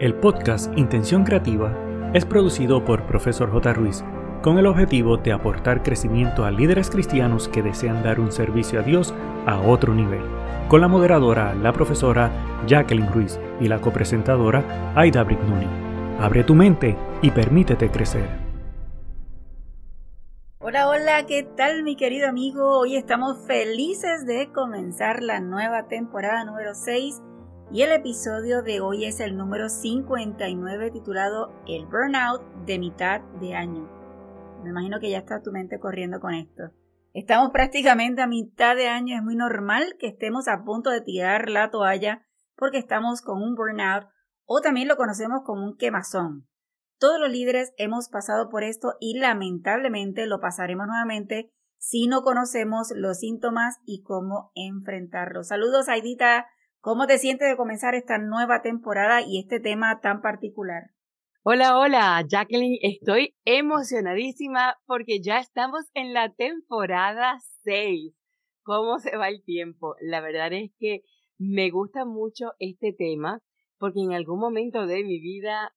El podcast Intención Creativa es producido por Profesor J. Ruiz con el objetivo de aportar crecimiento a líderes cristianos que desean dar un servicio a Dios a otro nivel, con la moderadora, la profesora Jacqueline Ruiz y la copresentadora Aida Brignoni. Abre tu mente y permítete crecer. Hola, hola, ¿qué tal mi querido amigo? Hoy estamos felices de comenzar la nueva temporada número 6 y el episodio de hoy es el número 59 titulado El Burnout de mitad de año. Me imagino que ya está tu mente corriendo con esto. Estamos prácticamente a mitad de año, es muy normal que estemos a punto de tirar la toalla porque estamos con un burnout o también lo conocemos como un quemazón. Todos los líderes hemos pasado por esto y lamentablemente lo pasaremos nuevamente si no conocemos los síntomas y cómo enfrentarlos. Saludos, Aidita. ¿Cómo te sientes de comenzar esta nueva temporada y este tema tan particular? Hola, hola, Jacqueline. Estoy emocionadísima porque ya estamos en la temporada 6. ¿Cómo se va el tiempo? La verdad es que me gusta mucho este tema porque en algún momento de mi vida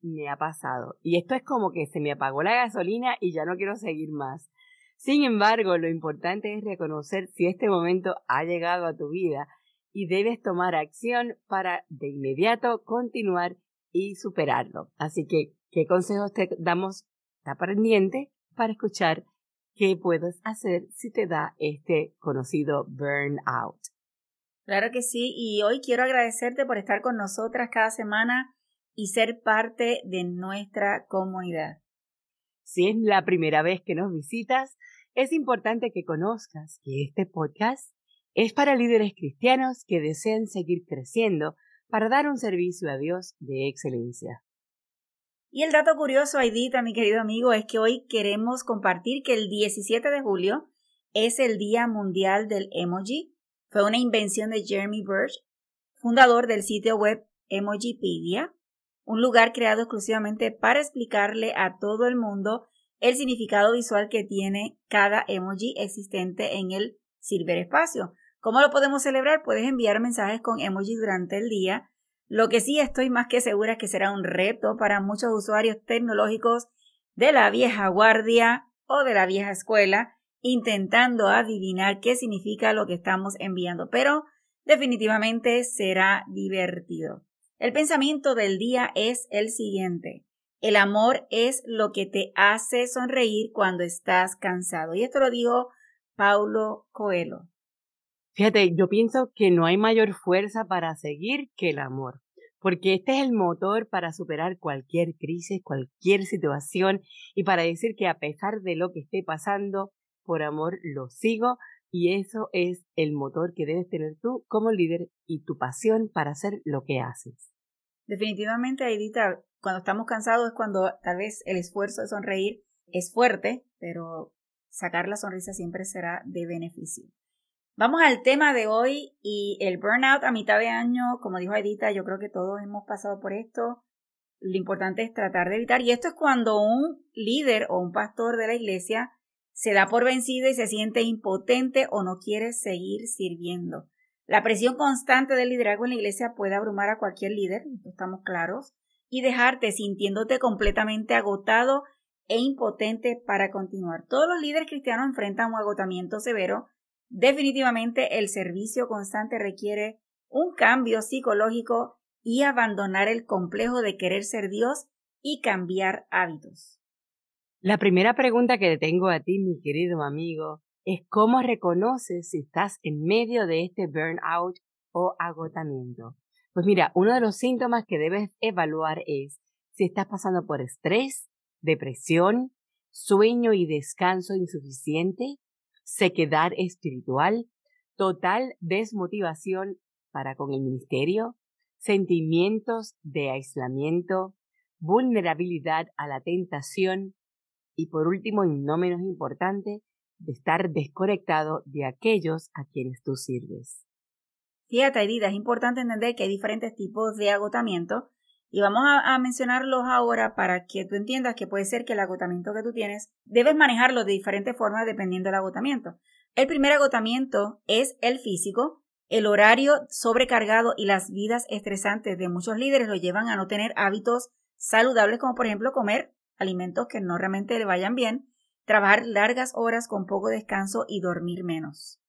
me ha pasado. Y esto es como que se me apagó la gasolina y ya no quiero seguir más. Sin embargo, lo importante es reconocer si este momento ha llegado a tu vida y debes tomar acción para de inmediato continuar y superarlo. Así que, ¿qué consejos te damos? Está pendiente para escuchar qué puedes hacer si te da este conocido burnout. Claro que sí, y hoy quiero agradecerte por estar con nosotras cada semana y ser parte de nuestra comunidad. Si es la primera vez que nos visitas, es importante que conozcas que este podcast es para líderes cristianos que desean seguir creciendo para dar un servicio a Dios de excelencia. Y el dato curioso, Aidita, mi querido amigo, es que hoy queremos compartir que el 17 de julio es el Día Mundial del Emoji. Fue una invención de Jeremy Birch, fundador del sitio web Emojipedia, un lugar creado exclusivamente para explicarle a todo el mundo el significado visual que tiene cada emoji existente en el ciberespacio. ¿Cómo lo podemos celebrar? Puedes enviar mensajes con emoji durante el día. Lo que sí estoy más que segura es que será un reto para muchos usuarios tecnológicos de la vieja guardia o de la vieja escuela intentando adivinar qué significa lo que estamos enviando, pero definitivamente será divertido. El pensamiento del día es el siguiente. El amor es lo que te hace sonreír cuando estás cansado. Y esto lo dijo Paulo Coelho. Fíjate, yo pienso que no hay mayor fuerza para seguir que el amor, porque este es el motor para superar cualquier crisis, cualquier situación y para decir que a pesar de lo que esté pasando, por amor lo sigo y eso es el motor que debes tener tú como líder y tu pasión para hacer lo que haces. Definitivamente, Aidita, cuando estamos cansados es cuando tal vez el esfuerzo de sonreír es fuerte, pero sacar la sonrisa siempre será de beneficio. Vamos al tema de hoy y el burnout a mitad de año, como dijo Edita, yo creo que todos hemos pasado por esto. Lo importante es tratar de evitar. Y esto es cuando un líder o un pastor de la iglesia se da por vencido y se siente impotente o no quiere seguir sirviendo. La presión constante del liderazgo en la iglesia puede abrumar a cualquier líder, estamos claros, y dejarte sintiéndote completamente agotado e impotente para continuar. Todos los líderes cristianos enfrentan un agotamiento severo Definitivamente el servicio constante requiere un cambio psicológico y abandonar el complejo de querer ser Dios y cambiar hábitos. La primera pregunta que te tengo a ti, mi querido amigo, es cómo reconoces si estás en medio de este burnout o agotamiento. Pues mira, uno de los síntomas que debes evaluar es si estás pasando por estrés, depresión, sueño y descanso insuficiente, sequedad espiritual, total desmotivación para con el ministerio, sentimientos de aislamiento, vulnerabilidad a la tentación y por último y no menos importante, de estar desconectado de aquellos a quienes tú sirves. Fíjate, Edith, es importante entender que hay diferentes tipos de agotamiento y vamos a, mencionarlos ahora para que tú entiendas que puede ser que el agotamiento que tú tienes debes manejarlo de diferentes formas dependiendo del agotamiento. El primer agotamiento es el físico. El horario sobrecargado y las vidas estresantes de muchos líderes lo llevan a no tener hábitos saludables como por ejemplo comer alimentos que no realmente le vayan bien, trabajar largas horas con poco descanso y dormir menos.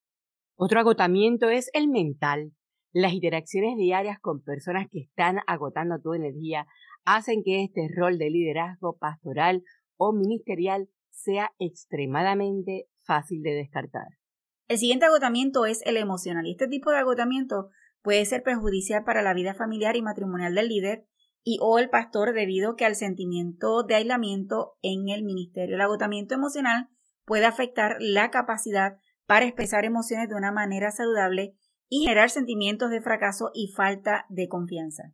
Otro agotamiento es el mental. Las interacciones diarias con personas que están agotando tu energía hacen que este rol de liderazgo pastoral o ministerial sea extremadamente fácil de descartar. El siguiente agotamiento es el emocional este tipo de agotamiento puede ser perjudicial para la vida familiar y matrimonial del líder y o el pastor debido que al sentimiento de aislamiento en el ministerio. El agotamiento emocional puede afectar la capacidad para expresar emociones de una manera saludable y generar sentimientos de fracaso y falta de confianza.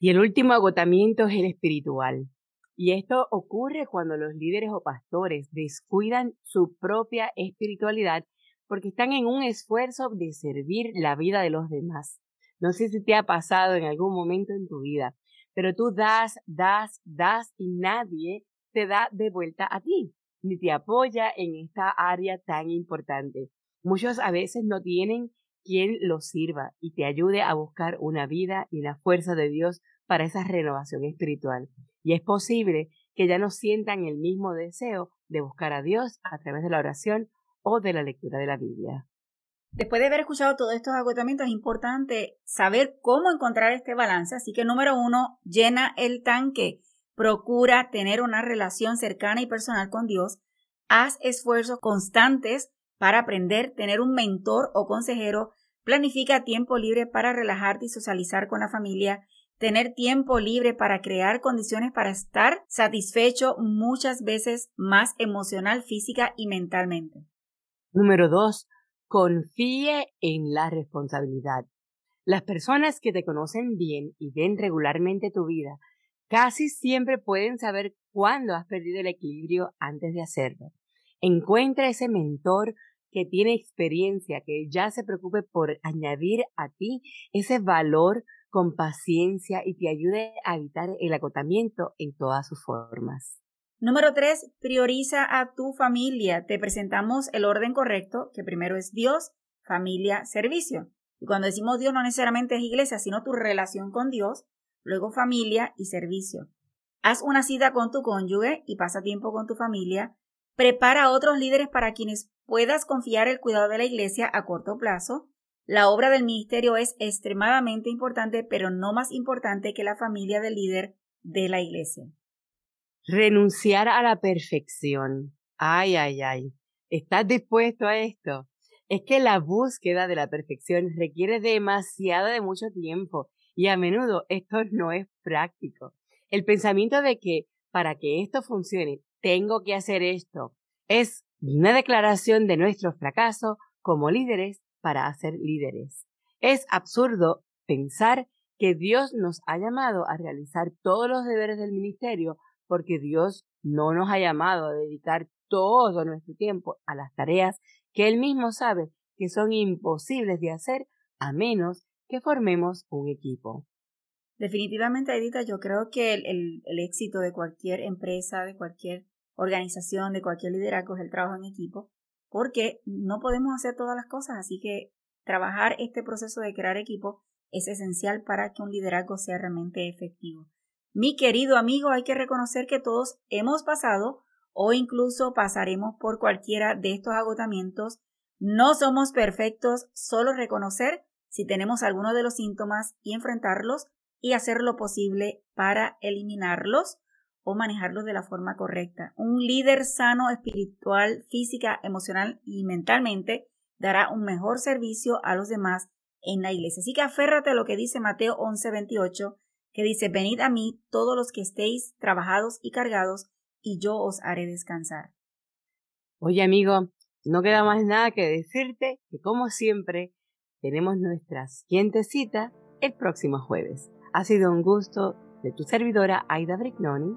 Y el último agotamiento es el espiritual. Y esto ocurre cuando los líderes o pastores descuidan su propia espiritualidad porque están en un esfuerzo de servir la vida de los demás. No sé si te ha pasado en algún momento en tu vida, pero tú das, das, das y nadie te da de vuelta a ti, ni te apoya en esta área tan importante. Muchos a veces no tienen quien los sirva y te ayude a buscar una vida y la fuerza de Dios para esa renovación espiritual. Y es posible que ya no sientan el mismo deseo de buscar a Dios a través de la oración o de la lectura de la Biblia. Después de haber escuchado todos estos agotamientos, es importante saber cómo encontrar este balance. Así que número uno, llena el tanque. Procura tener una relación cercana y personal con Dios. Haz esfuerzos constantes para aprender, tener un mentor o consejero. Planifica tiempo libre para relajarte y socializar con la familia. Tener tiempo libre para crear condiciones para estar satisfecho muchas veces más emocional, física y mentalmente. Número dos, confíe en la responsabilidad. Las personas que te conocen bien y ven regularmente tu vida casi siempre pueden saber cuándo has perdido el equilibrio antes de hacerlo. Encuentra ese mentor que tiene experiencia, que ya se preocupe por añadir a ti ese valor con paciencia y te ayude a evitar el agotamiento en todas sus formas. Número tres, prioriza a tu familia. Te presentamos el orden correcto, que primero es Dios, familia, servicio. Y cuando decimos Dios no necesariamente es iglesia, sino tu relación con Dios, luego familia y servicio. Haz una cita con tu cónyuge y pasa tiempo con tu familia. Prepara a otros líderes para quienes puedas confiar el cuidado de la iglesia a corto plazo. La obra del ministerio es extremadamente importante, pero no más importante que la familia del líder de la iglesia. Renunciar a la perfección. Ay, ay, ay. ¿Estás dispuesto a esto? Es que la búsqueda de la perfección requiere demasiado de mucho tiempo y a menudo esto no es práctico. El pensamiento de que para que esto funcione tengo que hacer esto es una declaración de nuestro fracaso como líderes para hacer líderes. Es absurdo pensar que Dios nos ha llamado a realizar todos los deberes del ministerio porque Dios no nos ha llamado a dedicar todo nuestro tiempo a las tareas que Él mismo sabe que son imposibles de hacer a menos que formemos un equipo. Definitivamente, Edita, yo creo que el, el, éxito de cualquier empresa, de cualquier organización, de cualquier liderazgo es el trabajo en equipo, porque no podemos hacer todas las cosas, así que trabajar este proceso de crear equipo es esencial para que un liderazgo sea realmente efectivo. Mi querido amigo, hay que reconocer que todos hemos pasado o incluso pasaremos por cualquiera de estos agotamientos. No somos perfectos, solo reconocer si tenemos alguno de los síntomas y enfrentarlos y hacer lo posible para eliminarlos manejarlos de la forma correcta. Un líder sano espiritual, física, emocional y mentalmente dará un mejor servicio a los demás en la iglesia. Así que aférrate a lo que dice Mateo 11:28 que dice, venid a mí todos los que estéis trabajados y cargados, y yo os haré descansar. Oye amigo, no queda más nada que decirte que como siempre tenemos nuestra siguiente cita el próximo jueves. Ha sido un gusto de tu servidora Aida Brignoni